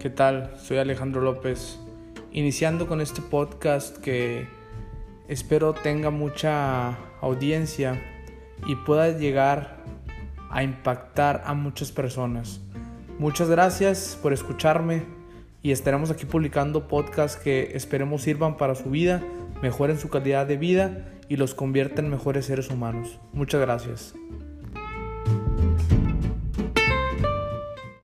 ¿Qué tal? Soy Alejandro López, iniciando con este podcast que espero tenga mucha audiencia y pueda llegar a impactar a muchas personas. Muchas gracias por escucharme y estaremos aquí publicando podcasts que esperemos sirvan para su vida, mejoren su calidad de vida y los conviertan en mejores seres humanos. Muchas gracias.